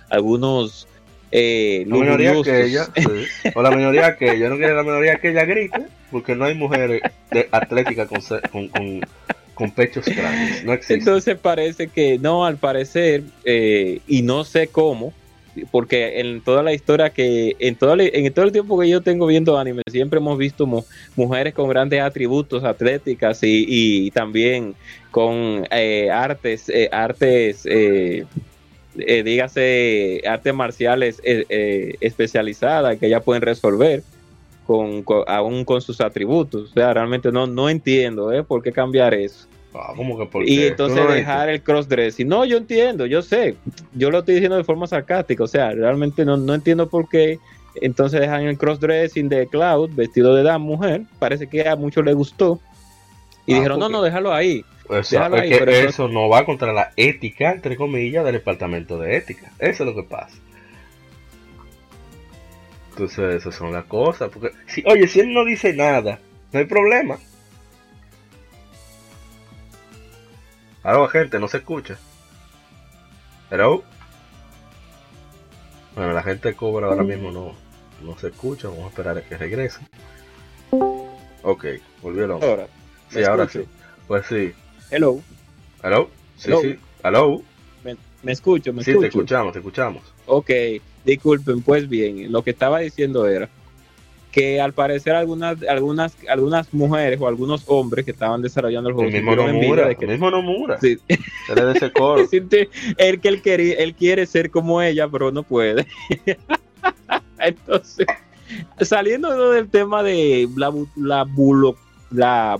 algunos eh, la minoría que ella, o la minoría que ella no quiere la minoría que ella grite, porque no hay mujeres de atléticas con, con, con, pechos grandes, no existe. Entonces parece que no, al parecer, eh, y no sé cómo, porque en toda la historia que, en todo, el, en todo el tiempo que yo tengo viendo anime, siempre hemos visto mujeres con grandes atributos atléticas y, y también con eh, artes, eh, artes, eh, dígase, artes marciales especializadas que ya pueden resolver. Con, aún con sus atributos. O sea, realmente no, no entiendo por qué cambiar eso. Ah, que y entonces dejar el crossdressing. No, yo entiendo, yo sé. Yo lo estoy diciendo de forma sarcástica. O sea, realmente no, no entiendo por qué entonces dejan el crossdressing de Cloud vestido de dama mujer. Parece que a muchos les gustó. Y ah, dijeron, no, no, déjalo ahí. Déjalo ahí que eso, no va contra la ética, entre comillas, del departamento de ética. Eso es lo que pasa. Entonces, esas son las cosas. Porque, si, oye, si él no dice nada, no hay problema. Algo, gente, no se escucha. Hello. Bueno, la gente cobra ahora mismo no, no se escucha. Vamos a esperar a que regrese. Ok, volvieron. Ahora. Sí, ahora sí. Pues sí. Hello. Hello. Sí, sí. Hello. Me, escucho, me sí, te escuchamos, te escuchamos. Ok, disculpen, pues bien, lo que estaba diciendo era que al parecer algunas algunas algunas mujeres o algunos hombres que estaban desarrollando el juego el mismo Nomura, de que, el mismo Nomura sí. de ese coro. él que él quiere, él quiere ser como ella pero no puede entonces saliendo del tema de la, la la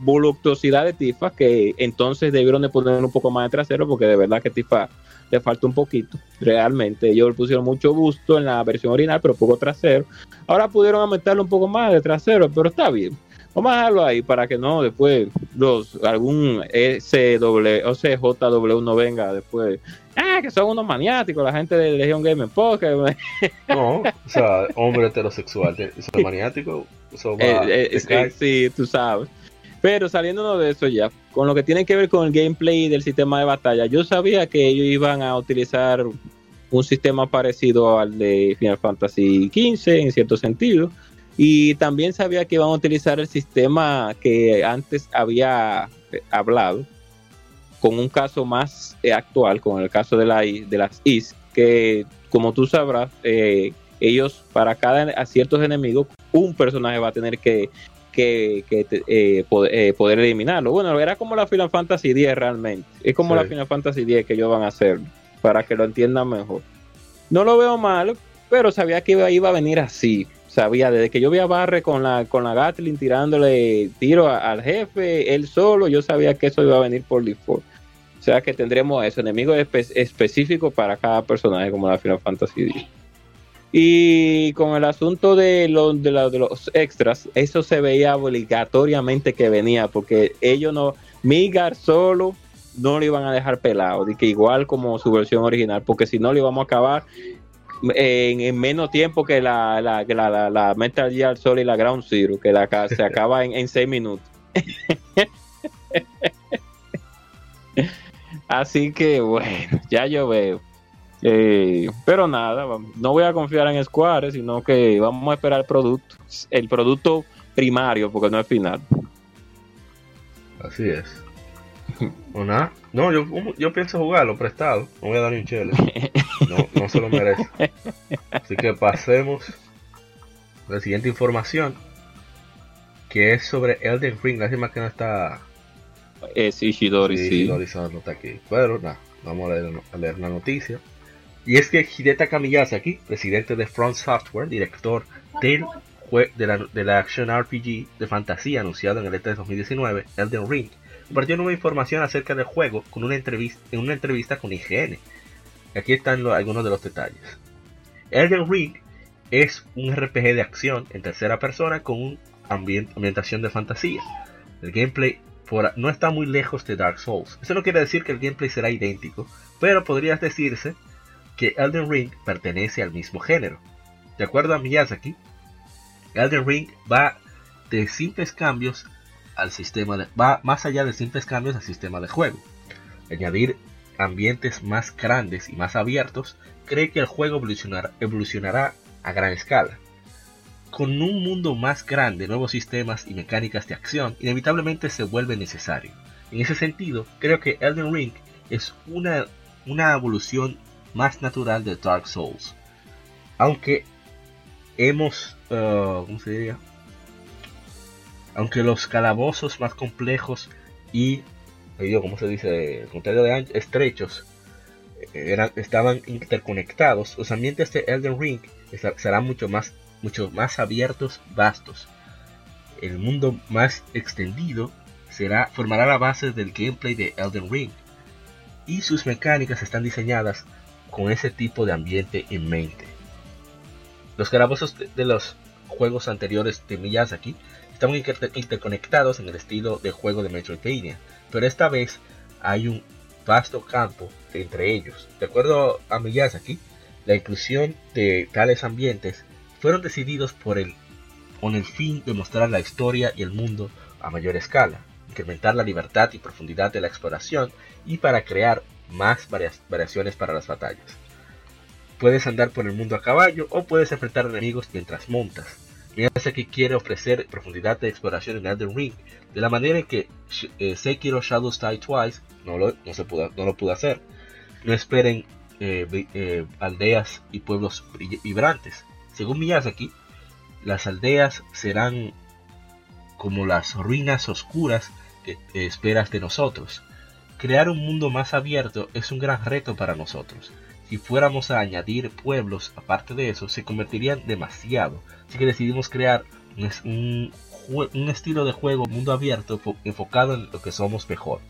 voluptuosidad. de Tifa, que entonces debieron de poner un poco más de trasero, porque de verdad que Tifa le falta un poquito, realmente. Ellos le pusieron mucho gusto en la versión original, pero poco trasero. Ahora pudieron aumentarle un poco más de trasero, pero está bien. Vamos a dejarlo ahí para que no después los algún SW o CJW no venga después. Ah, que son unos maniáticos, la gente de Legion Game Poker. No, o sea, hombre heterosexual, eso es maniático, va, eh, eh, sí, tú sabes. Pero saliéndonos de eso ya, con lo que tiene que ver con el gameplay del sistema de batalla, yo sabía que ellos iban a utilizar un sistema parecido al de Final Fantasy XV en cierto sentido. Y también sabía que iban a utilizar el sistema que antes había eh, hablado, con un caso más actual, con el caso de, la, de las IS, que como tú sabrás, eh, ellos para cada a ciertos enemigos, un personaje va a tener que que, eh, eh, poder, eliminarlo. Bueno, era como la Final Fantasy X realmente. Es como la Final Fantasy X que ellos van a hacer para que lo entiendan mejor. No lo veo mal, pero sabía que iba, iba a venir así. Sabía, desde que yo vi a Barre con la, con la Gatling tirándole tiro al jefe, él solo, yo sabía que eso iba a venir por default. O sea que tendremos eso, enemigos específicos para cada personaje como la Final Fantasy X. Y con el asunto de, los de, los extras, eso se veía obligatoriamente que venía, porque ellos no, Migar solo no lo iban a dejar pelado, de que igual como su versión original, porque si no le íbamos a acabar en, menos tiempo que la, la, la, la, Metal Gear Solid y la Ground Zero, que la, se acaba en, en seis minutos. Así que bueno, ya yo veo. Eh, pero nada, no voy a confiar en Square, sino que vamos a esperar el producto. El producto primario porque no es final. Así es. ¿O nada? No, yo, yo pienso jugarlo prestado. No voy a dar ni un chile. No, no se lo merece. Así que pasemos a la siguiente información. Que es sobre Elden Ring. Lástima que no está. Es Ishidori, sí. Ishidori no está aquí. Pero nada, vamos a leer, a leer la noticia. Y es que Hidetaka Miyazaki, presidente de Front Software, director del de la, de la Action RPG de fantasía anunciado en el E3 de 2019, Elden Ring, compartió nueva información acerca del juego con una entrevista, en una entrevista con IGN. Aquí están algunos de los detalles. Elden Ring es un RPG de acción en tercera persona con una ambientación de fantasía. El gameplay no está muy lejos de Dark Souls. Eso no quiere decir que el gameplay será idéntico, pero podría decirse que Elden Ring pertenece al mismo género. De acuerdo a Miyazaki, Elden Ring va de simples cambios al sistema de, va más allá de simples cambios al sistema de juego. Añadir ambientes más grandes y más abiertos cree que el juego evolucionará, a gran escala. Con un mundo más grande, nuevos sistemas y mecánicas de acción inevitablemente se vuelve necesario. En ese sentido, creo que Elden Ring es una, una evolución más natural de Dark Souls. Aunque hemos, uh, ¿cómo se diría? Aunque los calabozos más complejos y, ¿cómo se dice? Contrario de estrechos, eh, estaban interconectados, los ambientes de Elden Ring serán mucho más, mucho más abiertos, vastos. El mundo más extendido será, formará la base del gameplay de Elden Ring y sus mecánicas están diseñadas con ese tipo de ambiente en mente. Los calabozos de los juegos anteriores de Miyazaki están interconectados en el estilo de juego de Metroidvania, pero esta vez hay un vasto campo entre ellos. De acuerdo a Miyazaki, la inclusión de tales ambientes fueron decididos por el, con el fin de mostrar la historia y el mundo a mayor escala, incrementar la libertad y profundidad de la exploración y para crear más variaciones para las batallas. Puedes andar por el mundo a caballo o puedes enfrentar enemigos mientras montas. que quiere ofrecer profundidad de exploración en Elden Ring, de la manera en que eh, Sekiro Shadows Die Twice no lo, no se pudo, no lo hacer. No esperen eh, eh, aldeas y pueblos vibrantes. Según Miyazaki, las aldeas serán como las ruinas oscuras que esperas de nosotros. Crear un mundo más abierto es un gran reto para nosotros. Si fuéramos a añadir pueblos aparte de eso, se convertirían demasiado. Así que decidimos crear un, estilo de juego mundo abierto enfocado en lo que somos mejor.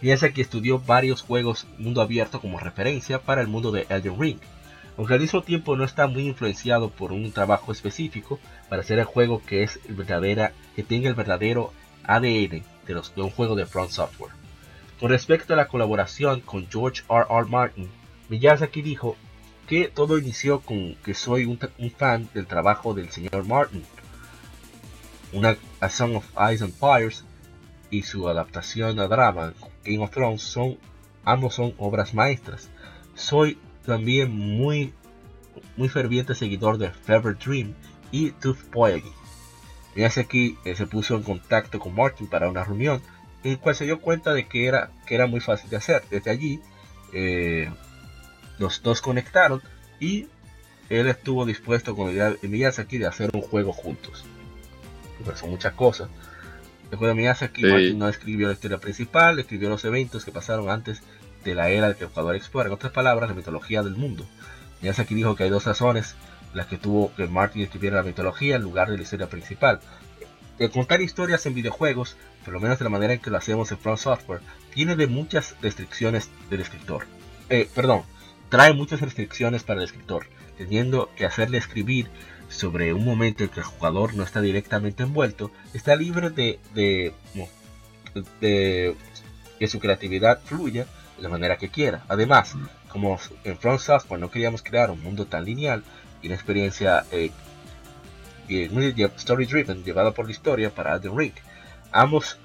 Piensa que estudió varios juegos mundo abierto como referencia para el mundo de Elden Ring, aunque al mismo tiempo no está muy influenciado por un trabajo específico para hacer el juego que es verdadera, que tenga el verdadero ADN de, de un juego de Front Software. Con respecto a la colaboración con George R. R. Martin, Miyazaki dijo que todo inició con que soy un, fan del trabajo del señor Martin. Una A Song of Ice and Fires y su adaptación a drama Game of Thrones son ambos son obras maestras. Soy también muy muy ferviente seguidor de Fever Dream y Tooth Poyagi. Miyazaki eh, se puso en contacto con Martin para una reunión el cual se dio cuenta de que era, que era muy fácil de hacer. Desde allí, eh, los dos conectaron y él estuvo dispuesto con Miyazaki de hacer un juego juntos. Pero son muchas cosas. Después de Miyazaki, Martin no escribió la historia principal, escribió los eventos que pasaron antes de la era del que el jugador explora. En otras palabras, la mitología del mundo. Miyazaki dijo que hay dos razones las que tuvo que Martin escribiera la mitología en lugar de la historia principal. Contar historias en videojuegos por lo menos de la manera en que lo hacemos en Front Software, tiene de muchas restricciones del escritor. Eh, perdón, trae muchas restricciones para el escritor, teniendo que hacerle escribir sobre un momento en que el jugador no está directamente envuelto, está libre de, de, de que su creatividad fluya de la manera que quiera. Además, como en Front Software no queríamos crear un mundo tan lineal y una experiencia eh, story driven llevada por la historia para The Ring, Ambos,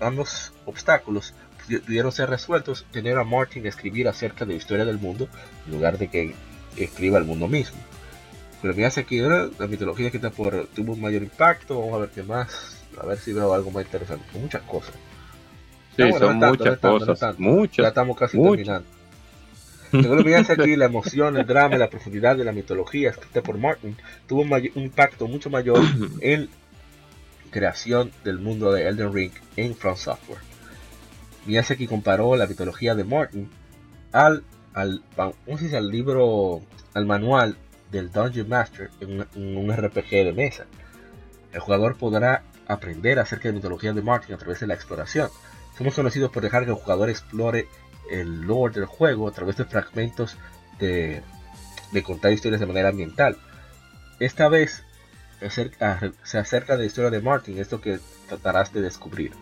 ambos obstáculos pudieron ser resueltos tener a Martin escribir acerca de la historia del mundo en lugar de que escriba el mundo mismo. Pero Miyazaki, ¿verdad? la mitología que está por tuvo un mayor impacto. Vamos a ver qué más. A ver si veo algo más interesante. muchas cosas. Sí, son muchas cosas. muchas. Ya estamos casi terminando. Según Miyazaki, la emoción, el drama y la profundidad de la mitología escrita por Martin tuvo un, un impacto mucho mayor en creación del mundo de Elden Ring en From Software. Miyazaki comparó la mitología de Martin al, al, al libro, al manual del Dungeon Master en un, RPG de mesa. El jugador podrá aprender acerca de la mitología de Martin a través de la exploración. Somos conocidos por dejar que el jugador explore el lore del juego a través de fragmentos de, de contar historias de manera ambiental. Esta vez se acerca de la historia de Martin, esto que tratarás de descubrir.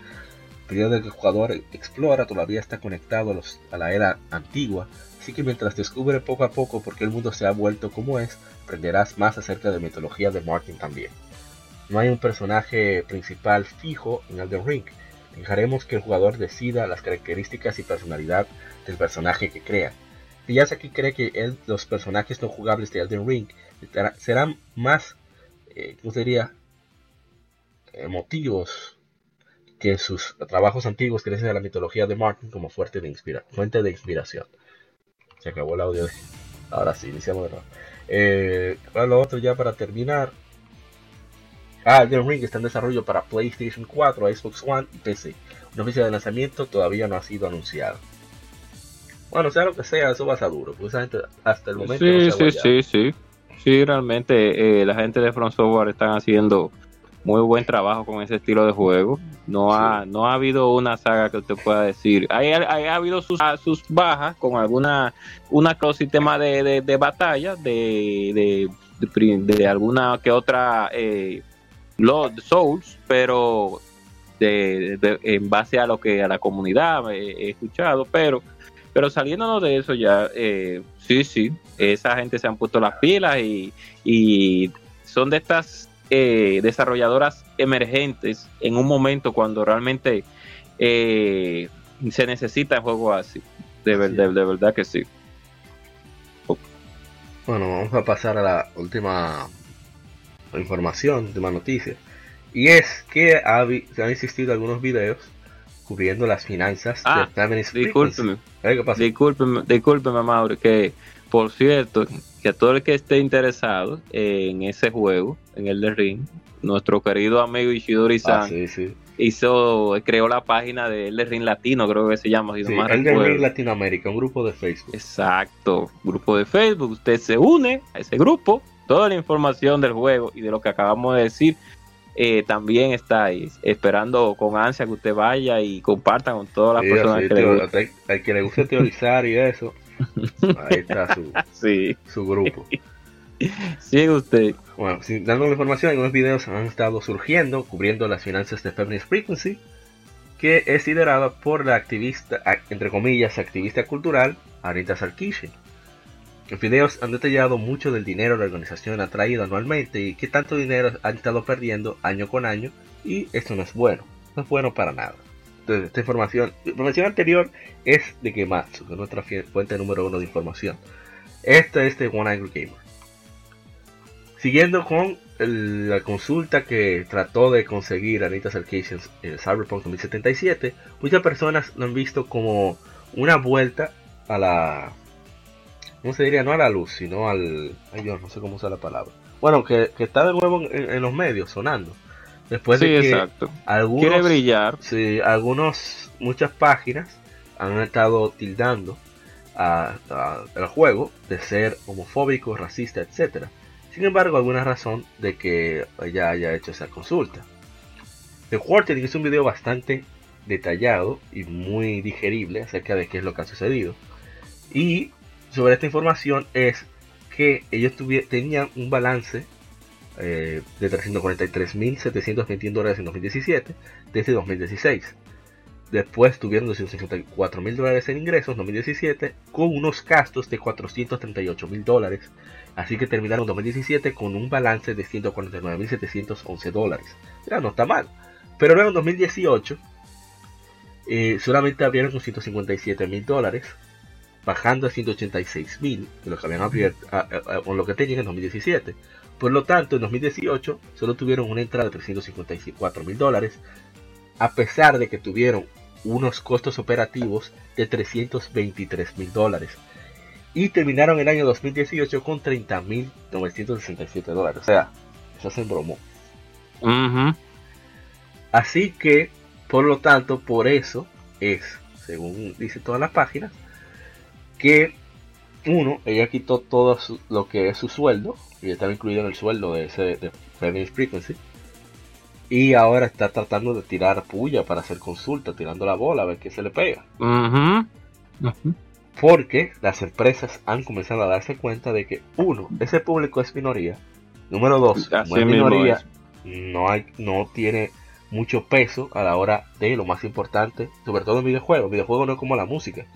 El periodo en que el jugador explora todavía está conectado a la era antigua, así que mientras descubre poco a poco por qué el mundo se ha vuelto como es, aprenderás más acerca de la mitología de Martin también. No hay un personaje principal fijo en Elden Ring. Dejaremos que el jugador decida las características y personalidad del personaje que crea. Miyazaki cree que los personajes no jugables de Elden Ring serán más eh, ¿cómo sería? Emotivos que sus trabajos antiguos crecen a la mitología de Martin como fuente de, de inspiración. Se acabó el audio. Ahora sí, iniciamos de nuevo. Eh, lo otro ya para terminar. Ah, The Ring está en desarrollo para PlayStation 4, Xbox One y PC. Una fecha de lanzamiento todavía no ha sido anunciada. Bueno, sea lo que sea, eso va a ser duro, hasta el momento. Sí, sí, sí, sí sí, realmente eh, la gente de Front Software están haciendo muy buen trabajo con ese estilo de juego. No ha no ha habido una saga que usted pueda decir. Hay, ha habido sus, sus bajas con alguna una sistema de, de, batalla de, de, alguna que otra eh, Souls, pero en base a lo que a la comunidad he escuchado, pero pero saliéndonos de eso ya, eh, sí, sí, esa gente se han puesto las pilas y, son de estas eh, desarrolladoras emergentes en un momento cuando realmente eh, se necesita juego así. De, de, verdad que sí. Bueno, vamos a pasar a la última información, última noticia. Y es que se han existido algunos videos cubriendo las finanzas ah, de Discúlpeme, discúlpeme, discúlpeme, Mauro, que por cierto, que a todo el que esté interesado en ese juego, en el de Ring, nuestro querido amigo Ishidori-san ah, hizo, creó la página de El de Ring Latino, creo que se llama. el de Ring Latinoamérica, un grupo de Facebook. Exacto, grupo de Facebook. Usted se une a ese grupo, toda la información del juego y de lo que acabamos de decir eh, también estáis esperando con ansia que usted vaya y comparta con todas las personas que le guste. Al que le guste teorizar y eso, ahí está su, grupo. Sigue usted. Bueno, dando la información, algunos videos han estado surgiendo cubriendo las finanzas de Feminist Frequency, que es liderada por la activista, entre comillas, activista cultural Anita Sarkisian los videos han detallado mucho del dinero la organización ha traído anualmente y qué tanto dinero han estado perdiendo año con año y esto no es bueno, no es bueno para nada. Entonces, esta información, la información anterior es de Gematsu, que es nuestra fuente número uno de información. Esta es de One Angry Gamer. Siguiendo con la consulta que trató de conseguir Anita Sarkeesian en Cyberpunk 2077, muchas personas lo han visto como una vuelta a la ¿cómo se diría? No a la luz, sino al... Ay, yo no sé cómo usar la palabra. Bueno, que, está de nuevo en, los medios, sonando. Después de que exacto. algunos... Quiere brillar. Sí, algunos, muchas páginas han estado tildando al juego de ser homofóbico, racista, etc. Sin embargo, alguna razón de que ella haya hecho esa consulta. The Quarter hizo un video bastante detallado y muy digerible acerca de qué es lo que ha sucedido. Y sobre esta información es que ellos tenían un balance eh, de 343.721 dólares en 2017 desde 2016. Después tuvieron 254.000 dólares en ingresos en 2017 con unos gastos de 438.000 dólares. Así que terminaron 2017 con un balance de 149.711 dólares. Ya no está mal. Pero luego en 2018 eh, solamente abrieron con 157.000 dólares bajando a 186 mil de lo que habían abierto, con lo que tenían en 2017. Por lo tanto, en 2018 solo tuvieron una entrada de 354 mil dólares, a pesar de que tuvieron unos costos operativos de 323 mil dólares. Y terminaron el año 2018 con 30 mil 967 dólares. O sea, eso se embromó. Así que, por lo tanto, por eso es, según dice todas las páginas, que uno, ella quitó todo lo que es su sueldo, y estaba incluido en el sueldo de ese de Frequency, y ahora está tratando de tirar puya para hacer consulta, tirando la bola a ver qué se le pega. Porque las empresas han comenzado a darse cuenta de que, uno, ese público es minoría. Número dos, como es minoría, no, hay, no tiene mucho peso a la hora de lo más importante, sobre todo en videojuegos. Videojuegos no es como la música,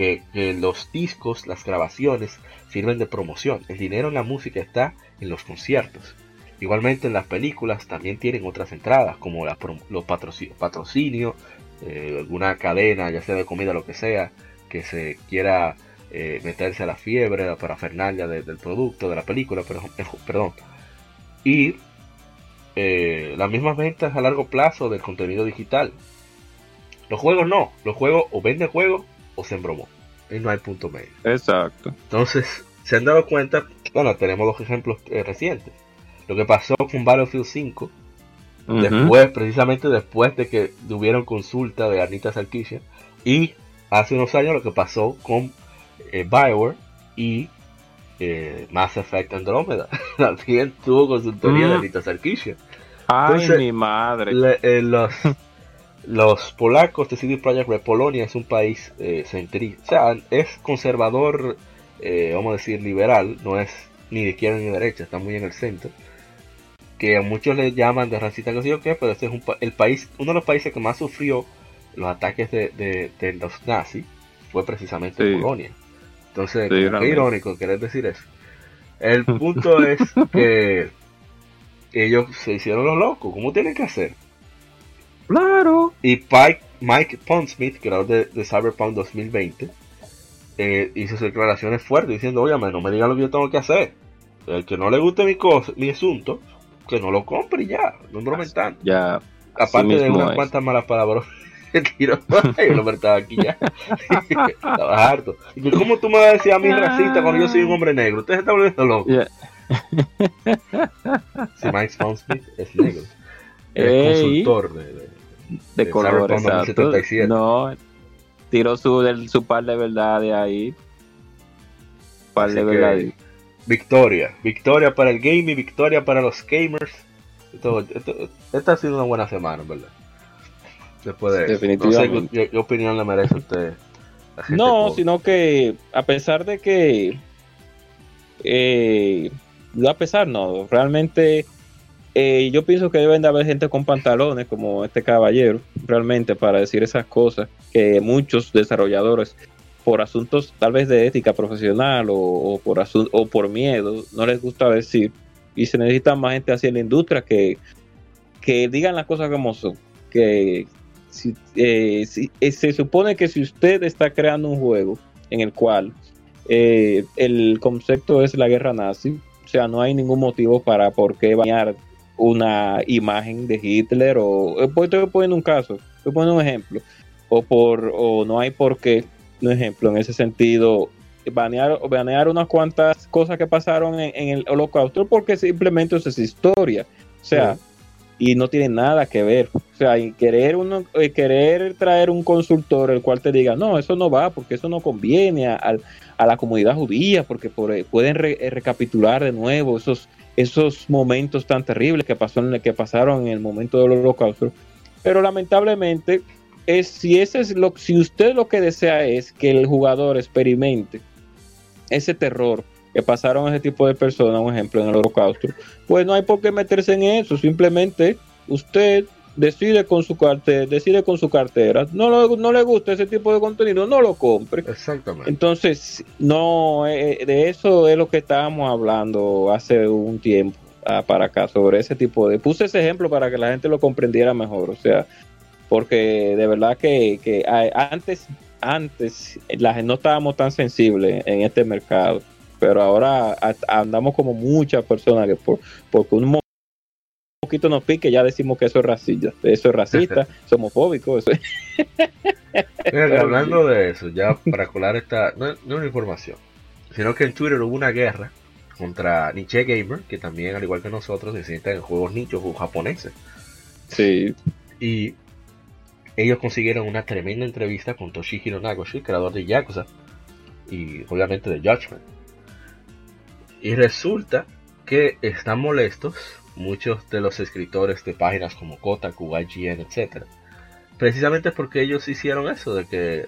que, los discos, las grabaciones sirven de promoción. El dinero en la música está en los conciertos. Igualmente en las películas también tienen otras entradas, como los patrocinios, eh, alguna cadena, ya sea de comida lo que sea, que se quiera eh, meterse a la fiebre, la parafernalia del producto, de la película, perdón. Y eh, las mismas ventas a largo plazo del contenido digital. Los juegos no, los juegos o venden juegos o se embromó. Y no hay punto medio. Exacto. Entonces, se han dado cuenta, bueno, tenemos dos ejemplos recientes lo que pasó con Battlefield 5, después, precisamente después de que tuvieron consulta de Anita Sarkisian, y hace unos años lo que pasó con eh, Bioware y eh, Mass Effect Andromeda. También tuvo consultoría de mm. Anita Sarkisian. Ay, mi madre. Eh, los, los polacos de CD Projekt Red, Polonia es un país eh, centrista, o sea, es conservador, vamos a decir, liberal, no es ni de izquierda ni de derecha, está muy en el centro que a muchos le llaman de racista, que sé yo qué, pero este es un, el país, uno de los países que más sufrió los ataques de, de, los nazis fue precisamente Polonia. Entonces, qué irónico querer decir eso. El punto es que ellos se hicieron los locos, ¿cómo tienen que hacer? Claro. Y Mike, Mike Pondsmith, creador de, de Cyberpunk 2020, eh, hizo sus declaraciones fuertes diciendo, oye, no me digan lo que yo tengo que hacer. El que no le guste mi, cosa, mi asunto, que no lo compre ya, no brome tanto. Ya. Aparte de unas cuantas malas palabras, tiro yo lo estaba aquí ya. estaba harto. Y ¿Cómo tú me vas a decir a mí racista cuando yo soy un hombre negro? Usted se está volviendo loco. si Mike Smith es negro. Es consultor de, de, de, color, No, tiró su, su par de verdades ahí. Par de verdades victoria. Victoria para el gaming, victoria para los gamers. esta ha sido una buena semana, ¿verdad? Después de Definitivamente. ¿qué, opinión le merece a usted? no, sino que a pesar de que... Eh, a pesar no, realmente eh, yo pienso que deben de haber gente con pantalones como este caballero, realmente para decir esas cosas que muchos desarrolladores por asuntos tal vez de ética profesional o, por o por miedo, no les gusta decir. Y se necesita más gente así en la industria que, que digan las cosas como son. Que si, eh, eh, se supone que si usted está creando un juego en el cual eh, el concepto es la guerra nazi, o sea, no hay ningún motivo para por qué bañar una imagen de Hitler o pues estoy poniendo un caso, estoy poniendo un ejemplo, o por o no hay por qué un ejemplo en ese sentido, banear, banear unas cuantas cosas que pasaron en, el holocausto porque simplemente eso es historia. O sea, y no tiene nada que ver. O sea, y querer, uno, eh, querer traer un consultor el cual te diga, no, eso no va porque eso no conviene a, la comunidad judía porque eh, pueden eh, recapitular de nuevo esos, esos momentos tan terribles que, pasó que pasaron en el momento del holocausto. Pero lamentablemente es si ese es lo si usted lo que desea es que el jugador experimente ese terror que pasaron ese tipo de personas, un ejemplo en el holocausto, pues no hay por qué meterse en eso, simplemente usted decide con su cartera, decide con su cartera, no, no le gusta ese tipo de contenido, no lo compre. Exactamente. Entonces, no, eh, de eso es lo que estábamos hablando hace un tiempo ah, para acá, sobre ese tipo de... Puse ese ejemplo para que la gente lo comprendiera mejor, o sea, porque de verdad que, antes antes la, no estábamos tan sensibles en este mercado, pero ahora andamos como muchas personas que por, porque un poquito nos pique, ya decimos que eso es racista, eso es racista, homofóbico. hablando de eso, ya para colar esta, no, no es una información, sino que en Twitter hubo una guerra contra Nietzsche Gamer, que también, al igual que nosotros, se sientan en juegos nichos o japoneses. Sí. Y ellos consiguieron una tremenda entrevista con Toshihiro Nagoshi, creador de Yakuza, y obviamente de Judgment. Y resulta que están molestos muchos de los escritores de páginas como Kotaku, IGN, etc. Precisamente porque ellos hicieron eso, de que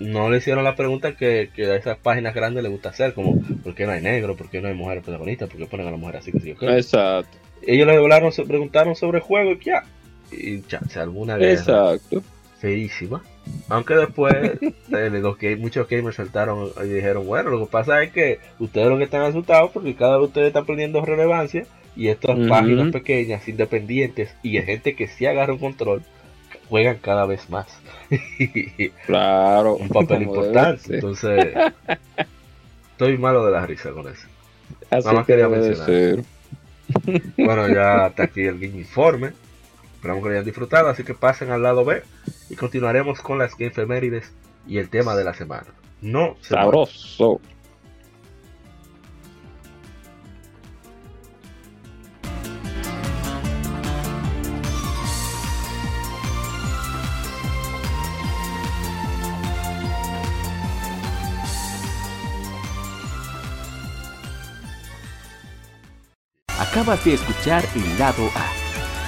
no le hicieron la pregunta que, a esas páginas grandes les gusta hacer, como ¿por qué no hay negro? ¿Por qué no hay mujeres protagonistas? ¿Por qué ponen a la mujer así que sí? Exacto. Ellos le hablaron, se preguntaron sobre el juego y ya. Y ya, alguna guerra Exacto. feísima. Aunque después eh, los que muchos gamers saltaron y dijeron, bueno, lo que pasa es que ustedes lo que están asustados porque cada de ustedes está perdiendo relevancia y estas páginas pequeñas, independientes y hay gente que sí agarra un control, juegan cada vez más. claro. Un papel importante. Entonces, estoy malo de la risa con eso. Así Nada más quería mencionar. Bueno, ya está aquí el informe. Esperamos que lo hayan disfrutado, así que pasen al lado B y continuaremos con las Game Femérides y el tema de la semana. No sabroso. Acabas de escuchar el lado A.